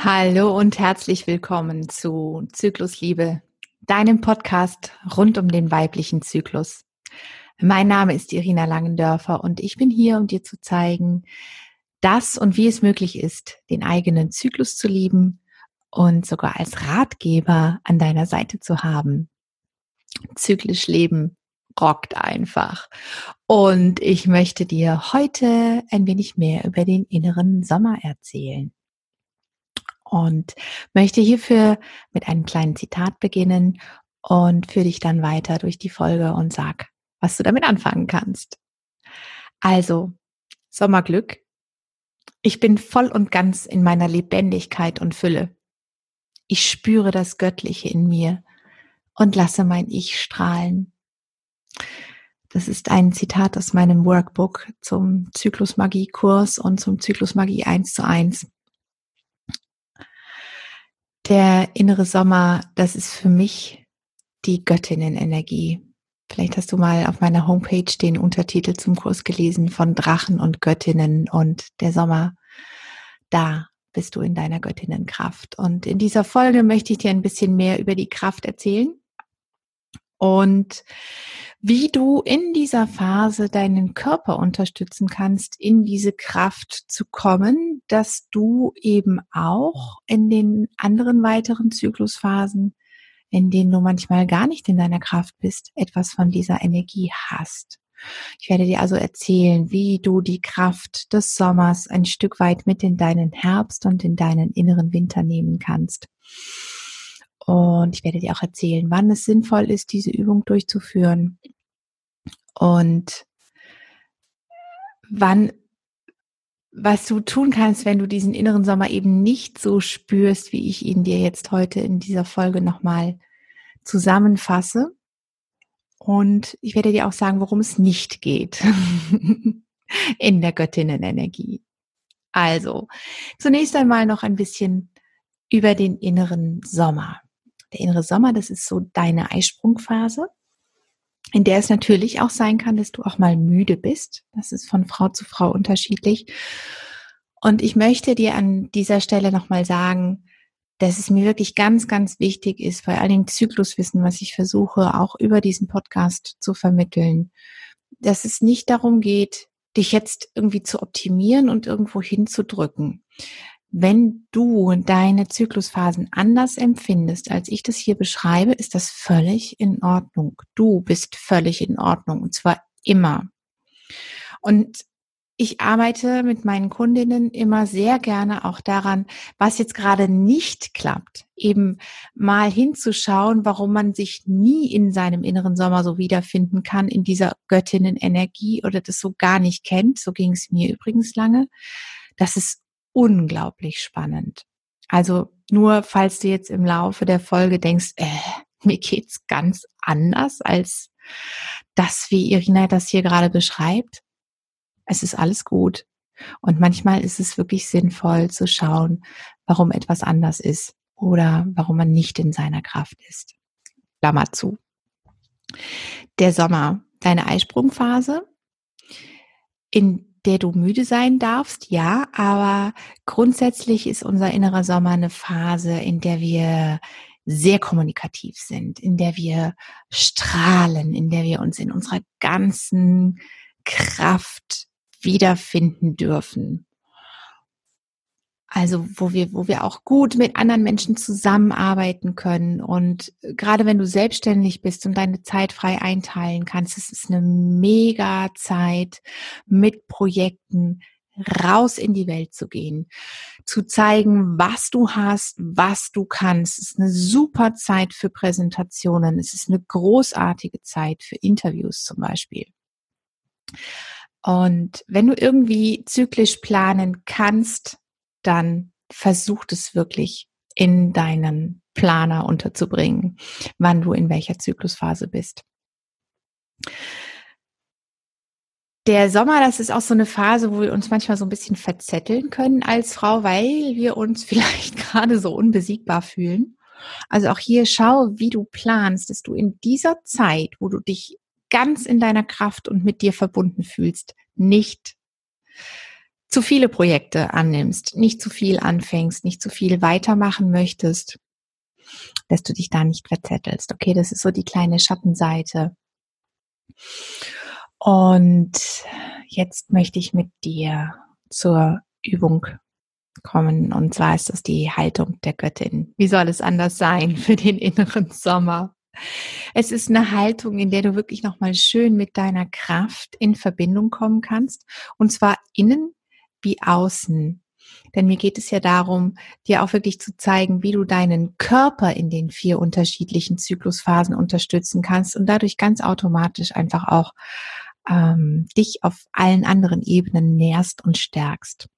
Hallo und herzlich willkommen zu Zyklusliebe, deinem Podcast rund um den weiblichen Zyklus. Mein Name ist Irina Langendörfer und ich bin hier, um dir zu zeigen, dass und wie es möglich ist, den eigenen Zyklus zu lieben und sogar als Ratgeber an deiner Seite zu haben. Zyklisch leben rockt einfach. Und ich möchte dir heute ein wenig mehr über den inneren Sommer erzählen und möchte hierfür mit einem kleinen Zitat beginnen und führe dich dann weiter durch die Folge und sag, was du damit anfangen kannst. Also, Sommerglück. Ich bin voll und ganz in meiner Lebendigkeit und Fülle. Ich spüre das Göttliche in mir und lasse mein Ich strahlen. Das ist ein Zitat aus meinem Workbook zum Zyklusmagie-Kurs und zum Zyklusmagie 1 zu 1 der innere Sommer, das ist für mich die Göttinnenenergie. Vielleicht hast du mal auf meiner Homepage den Untertitel zum Kurs gelesen von Drachen und Göttinnen und der Sommer. Da bist du in deiner Göttinnenkraft. Und in dieser Folge möchte ich dir ein bisschen mehr über die Kraft erzählen und wie du in dieser Phase deinen Körper unterstützen kannst, in diese Kraft zu kommen, dass du eben auch in den anderen weiteren Zyklusphasen, in denen du manchmal gar nicht in deiner Kraft bist, etwas von dieser Energie hast. Ich werde dir also erzählen, wie du die Kraft des Sommers ein Stück weit mit in deinen Herbst und in deinen inneren Winter nehmen kannst. Und ich werde dir auch erzählen, wann es sinnvoll ist, diese Übung durchzuführen. Und wann, was du tun kannst, wenn du diesen inneren Sommer eben nicht so spürst, wie ich ihn dir jetzt heute in dieser Folge nochmal zusammenfasse. Und ich werde dir auch sagen, worum es nicht geht in der Göttinnenenergie. Also, zunächst einmal noch ein bisschen über den inneren Sommer. Der innere Sommer, das ist so deine Eisprungphase, in der es natürlich auch sein kann, dass du auch mal müde bist. Das ist von Frau zu Frau unterschiedlich. Und ich möchte dir an dieser Stelle nochmal sagen, dass es mir wirklich ganz, ganz wichtig ist, vor allen Dingen Zykluswissen, was ich versuche auch über diesen Podcast zu vermitteln, dass es nicht darum geht, dich jetzt irgendwie zu optimieren und irgendwo hinzudrücken. Wenn du deine Zyklusphasen anders empfindest, als ich das hier beschreibe, ist das völlig in Ordnung. Du bist völlig in Ordnung und zwar immer. Und ich arbeite mit meinen Kundinnen immer sehr gerne auch daran, was jetzt gerade nicht klappt, eben mal hinzuschauen, warum man sich nie in seinem inneren Sommer so wiederfinden kann, in dieser Göttinnenenergie oder das so gar nicht kennt. So ging es mir übrigens lange. Das ist unglaublich spannend. Also nur falls du jetzt im Laufe der Folge denkst, äh, mir geht's ganz anders als das, wie Irina das hier gerade beschreibt. Es ist alles gut. Und manchmal ist es wirklich sinnvoll zu schauen, warum etwas anders ist oder warum man nicht in seiner Kraft ist. Klammer zu. Der Sommer, deine Eisprungphase, in der du müde sein darfst, ja, aber grundsätzlich ist unser innerer Sommer eine Phase, in der wir sehr kommunikativ sind, in der wir strahlen, in der wir uns in unserer ganzen Kraft wiederfinden dürfen. Also wo wir, wo wir auch gut mit anderen Menschen zusammenarbeiten können. Und gerade wenn du selbstständig bist und deine Zeit frei einteilen kannst, es ist eine mega Zeit mit Projekten raus in die Welt zu gehen, zu zeigen, was du hast, was du kannst. Es ist eine super Zeit für Präsentationen. Es ist eine großartige Zeit für Interviews zum Beispiel. Und wenn du irgendwie zyklisch planen kannst, dann versucht es wirklich in deinen Planer unterzubringen, wann du in welcher Zyklusphase bist. Der Sommer, das ist auch so eine Phase, wo wir uns manchmal so ein bisschen verzetteln können als Frau, weil wir uns vielleicht gerade so unbesiegbar fühlen. Also auch hier schau, wie du planst, dass du in dieser Zeit, wo du dich ganz in deiner Kraft und mit dir verbunden fühlst, nicht zu viele Projekte annimmst, nicht zu viel anfängst, nicht zu viel weitermachen möchtest, dass du dich da nicht verzettelst. Okay, das ist so die kleine Schattenseite. Und jetzt möchte ich mit dir zur Übung kommen. Und zwar ist das die Haltung der Göttin. Wie soll es anders sein für den inneren Sommer? Es ist eine Haltung, in der du wirklich nochmal schön mit deiner Kraft in Verbindung kommen kannst. Und zwar innen wie außen. Denn mir geht es ja darum, dir auch wirklich zu zeigen, wie du deinen Körper in den vier unterschiedlichen Zyklusphasen unterstützen kannst und dadurch ganz automatisch einfach auch ähm, dich auf allen anderen Ebenen nährst und stärkst.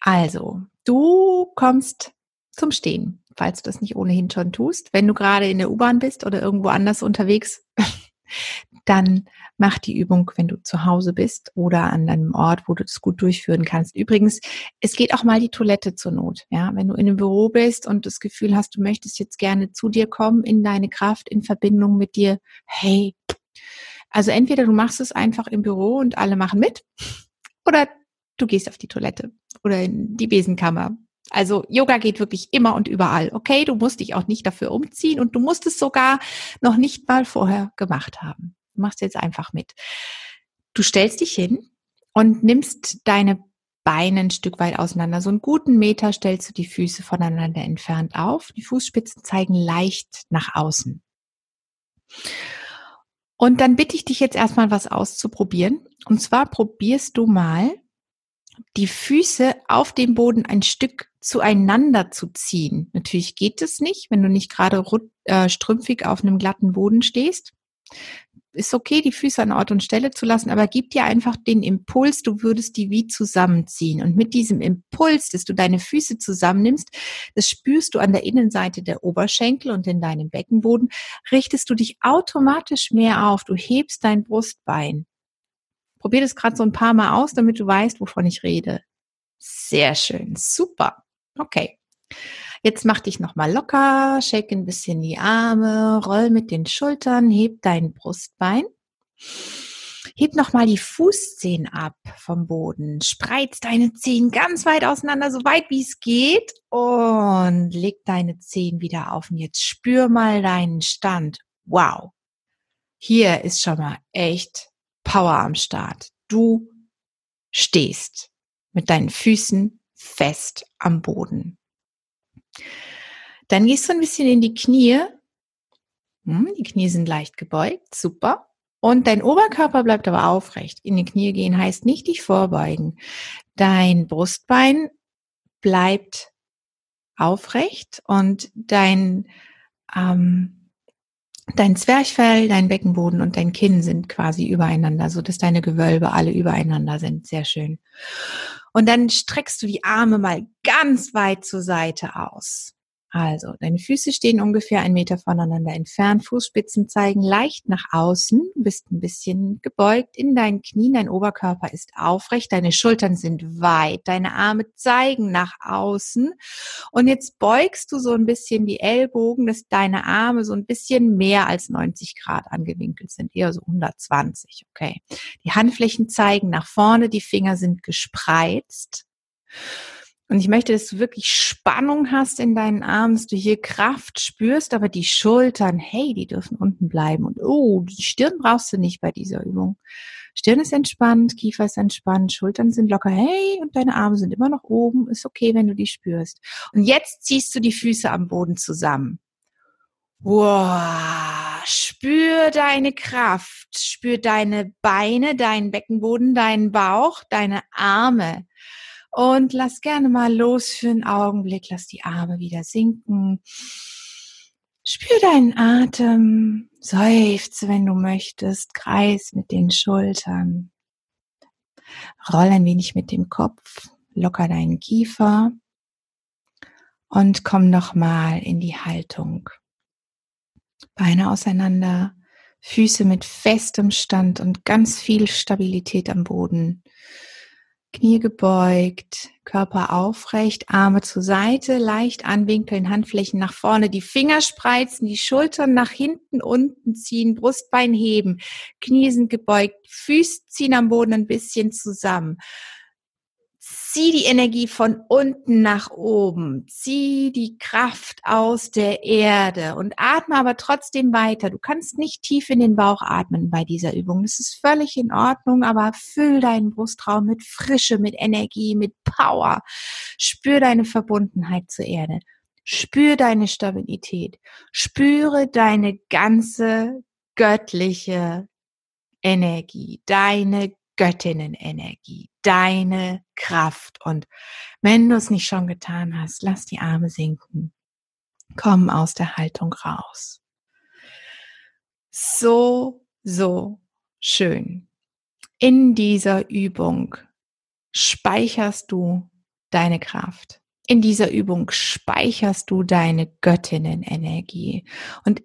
Also, du kommst zum Stehen, falls du das nicht ohnehin schon tust. Wenn du gerade in der U-Bahn bist oder irgendwo anders unterwegs, dann mach die Übung, wenn du zu Hause bist oder an einem Ort, wo du das gut durchführen kannst. Übrigens, es geht auch mal die Toilette zur Not. Ja, wenn du in einem Büro bist und das Gefühl hast, du möchtest jetzt gerne zu dir kommen, in deine Kraft, in Verbindung mit dir. Hey, also entweder du machst es einfach im Büro und alle machen mit oder du gehst auf die Toilette oder in die Besenkammer. Also Yoga geht wirklich immer und überall. Okay, du musst dich auch nicht dafür umziehen und du musst es sogar noch nicht mal vorher gemacht haben. Machst jetzt einfach mit. Du stellst dich hin und nimmst deine Beine ein Stück weit auseinander. So einen guten Meter stellst du die Füße voneinander entfernt auf. Die Fußspitzen zeigen leicht nach außen. Und dann bitte ich dich jetzt erstmal was auszuprobieren. Und zwar probierst du mal die Füße auf dem Boden ein Stück zueinander zu ziehen. Natürlich geht es nicht, wenn du nicht gerade äh, strümpfig auf einem glatten Boden stehst. Ist okay, die Füße an Ort und Stelle zu lassen, aber gib dir einfach den Impuls, du würdest die wie zusammenziehen. Und mit diesem Impuls, dass du deine Füße zusammennimmst, das spürst du an der Innenseite der Oberschenkel und in deinem Beckenboden, richtest du dich automatisch mehr auf. Du hebst dein Brustbein. Probier das gerade so ein paar Mal aus, damit du weißt, wovon ich rede. Sehr schön, super. Okay. Jetzt mach dich nochmal locker, shake ein bisschen die Arme, roll mit den Schultern, heb dein Brustbein. Heb nochmal die Fußzehen ab vom Boden. Spreiz deine Zehen ganz weit auseinander, so weit wie es geht. Und leg deine Zehen wieder auf. Und jetzt spür mal deinen Stand. Wow. Hier ist schon mal echt Power am Start. Du stehst mit deinen Füßen fest am Boden. Dann gehst du ein bisschen in die Knie. Hm, die Knie sind leicht gebeugt, super. Und dein Oberkörper bleibt aber aufrecht. In die Knie gehen heißt nicht dich vorbeugen. Dein Brustbein bleibt aufrecht und dein ähm, Dein Zwerchfell, dein Beckenboden und dein Kinn sind quasi übereinander, so dass deine Gewölbe alle übereinander sind. Sehr schön. Und dann streckst du die Arme mal ganz weit zur Seite aus. Also, deine Füße stehen ungefähr einen Meter voneinander entfernt, Fußspitzen zeigen leicht nach außen, bist ein bisschen gebeugt in deinen Knien, dein Oberkörper ist aufrecht, deine Schultern sind weit, deine Arme zeigen nach außen und jetzt beugst du so ein bisschen die Ellbogen, dass deine Arme so ein bisschen mehr als 90 Grad angewinkelt sind, eher so 120, okay. Die Handflächen zeigen nach vorne, die Finger sind gespreizt. Und ich möchte, dass du wirklich Spannung hast in deinen Armen, dass du hier Kraft spürst, aber die Schultern, hey, die dürfen unten bleiben. Und oh, die Stirn brauchst du nicht bei dieser Übung. Stirn ist entspannt, Kiefer ist entspannt, Schultern sind locker, hey, und deine Arme sind immer noch oben. Ist okay, wenn du die spürst. Und jetzt ziehst du die Füße am Boden zusammen. Wow, spür deine Kraft, spür deine Beine, deinen Beckenboden, deinen Bauch, deine Arme. Und lass gerne mal los für einen Augenblick. Lass die Arme wieder sinken. Spür deinen Atem. Seufze, wenn du möchtest. Kreis mit den Schultern. Roll ein wenig mit dem Kopf. Locker deinen Kiefer. Und komm nochmal in die Haltung. Beine auseinander. Füße mit festem Stand und ganz viel Stabilität am Boden. Knie gebeugt, Körper aufrecht, Arme zur Seite, leicht anwinkeln, Handflächen nach vorne, die Finger spreizen, die Schultern nach hinten unten ziehen, Brustbein heben, Knie sind gebeugt, Füße ziehen am Boden ein bisschen zusammen. Zieh die Energie von unten nach oben. Zieh die Kraft aus der Erde und atme aber trotzdem weiter. Du kannst nicht tief in den Bauch atmen bei dieser Übung. Das ist völlig in Ordnung, aber füll deinen Brustraum mit Frische, mit Energie, mit Power. Spür deine Verbundenheit zur Erde. Spür deine Stabilität. Spüre deine ganze göttliche Energie, deine Göttinnenenergie, deine Kraft. Und wenn du es nicht schon getan hast, lass die Arme sinken. Komm aus der Haltung raus. So, so schön. In dieser Übung speicherst du deine Kraft. In dieser Übung speicherst du deine Göttinnenenergie. Und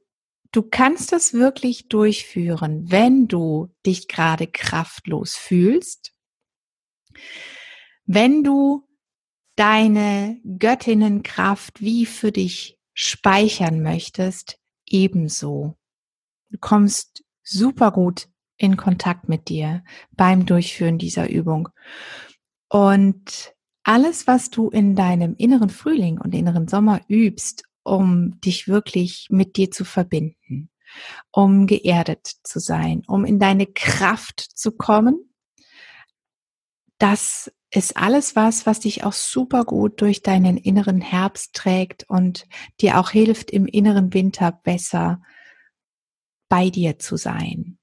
Du kannst das wirklich durchführen, wenn du dich gerade kraftlos fühlst, wenn du deine Göttinnenkraft wie für dich speichern möchtest, ebenso. Du kommst super gut in Kontakt mit dir beim Durchführen dieser Übung. Und alles, was du in deinem inneren Frühling und inneren Sommer übst um dich wirklich mit dir zu verbinden, um geerdet zu sein, um in deine Kraft zu kommen. Das ist alles was, was dich auch super gut durch deinen inneren Herbst trägt und dir auch hilft, im inneren Winter besser bei dir zu sein.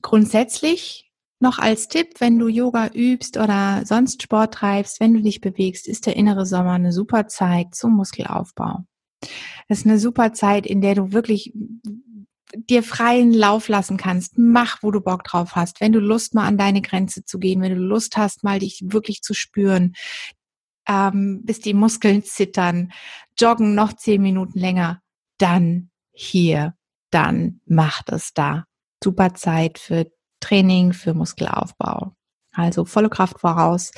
Grundsätzlich noch als Tipp, wenn du Yoga übst oder sonst Sport treibst, wenn du dich bewegst, ist der innere Sommer eine super Zeit zum Muskelaufbau. Es ist eine super Zeit, in der du wirklich dir freien Lauf lassen kannst. Mach, wo du Bock drauf hast. Wenn du Lust mal an deine Grenze zu gehen, wenn du Lust hast, mal dich wirklich zu spüren, ähm, bis die Muskeln zittern, joggen noch zehn Minuten länger, dann hier, dann mach das da. Super Zeit für Training für Muskelaufbau. Also volle Kraft voraus,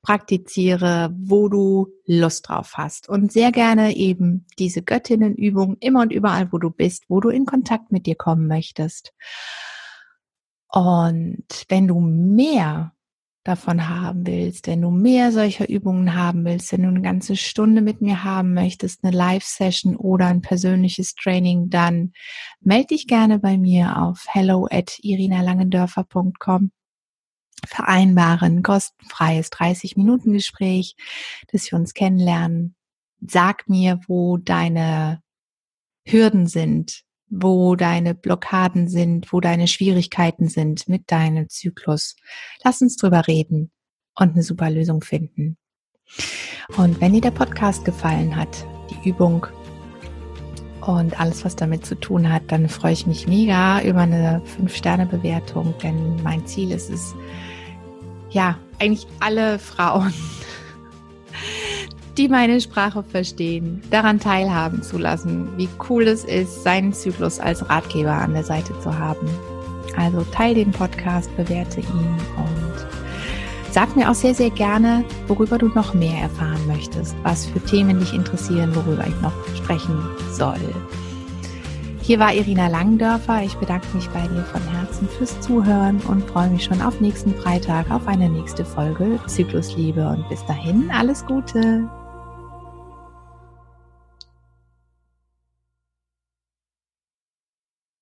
praktiziere, wo du Lust drauf hast. Und sehr gerne eben diese Göttinnenübung immer und überall, wo du bist, wo du in Kontakt mit dir kommen möchtest. Und wenn du mehr davon haben willst, wenn du mehr solcher Übungen haben willst, wenn du eine ganze Stunde mit mir haben möchtest, eine Live-Session oder ein persönliches Training, dann melde dich gerne bei mir auf hello at irinalangendörfer.com vereinbaren kostenfreies 30 Minuten Gespräch, dass wir uns kennenlernen. Sag mir, wo deine Hürden sind, wo deine Blockaden sind, wo deine Schwierigkeiten sind mit deinem Zyklus. Lass uns drüber reden und eine super Lösung finden. Und wenn dir der Podcast gefallen hat, die Übung und alles, was damit zu tun hat, dann freue ich mich mega über eine 5-Sterne-Bewertung, denn mein Ziel ist es, ja, eigentlich alle Frauen die meine Sprache verstehen, daran teilhaben zu lassen, wie cool es ist, seinen Zyklus als Ratgeber an der Seite zu haben. Also teil den Podcast, bewerte ihn und sag mir auch sehr, sehr gerne, worüber du noch mehr erfahren möchtest, was für Themen dich interessieren, worüber ich noch sprechen soll. Hier war Irina Langendörfer. Ich bedanke mich bei dir von Herzen fürs Zuhören und freue mich schon auf nächsten Freitag auf eine nächste Folge Zyklusliebe. Und bis dahin alles Gute.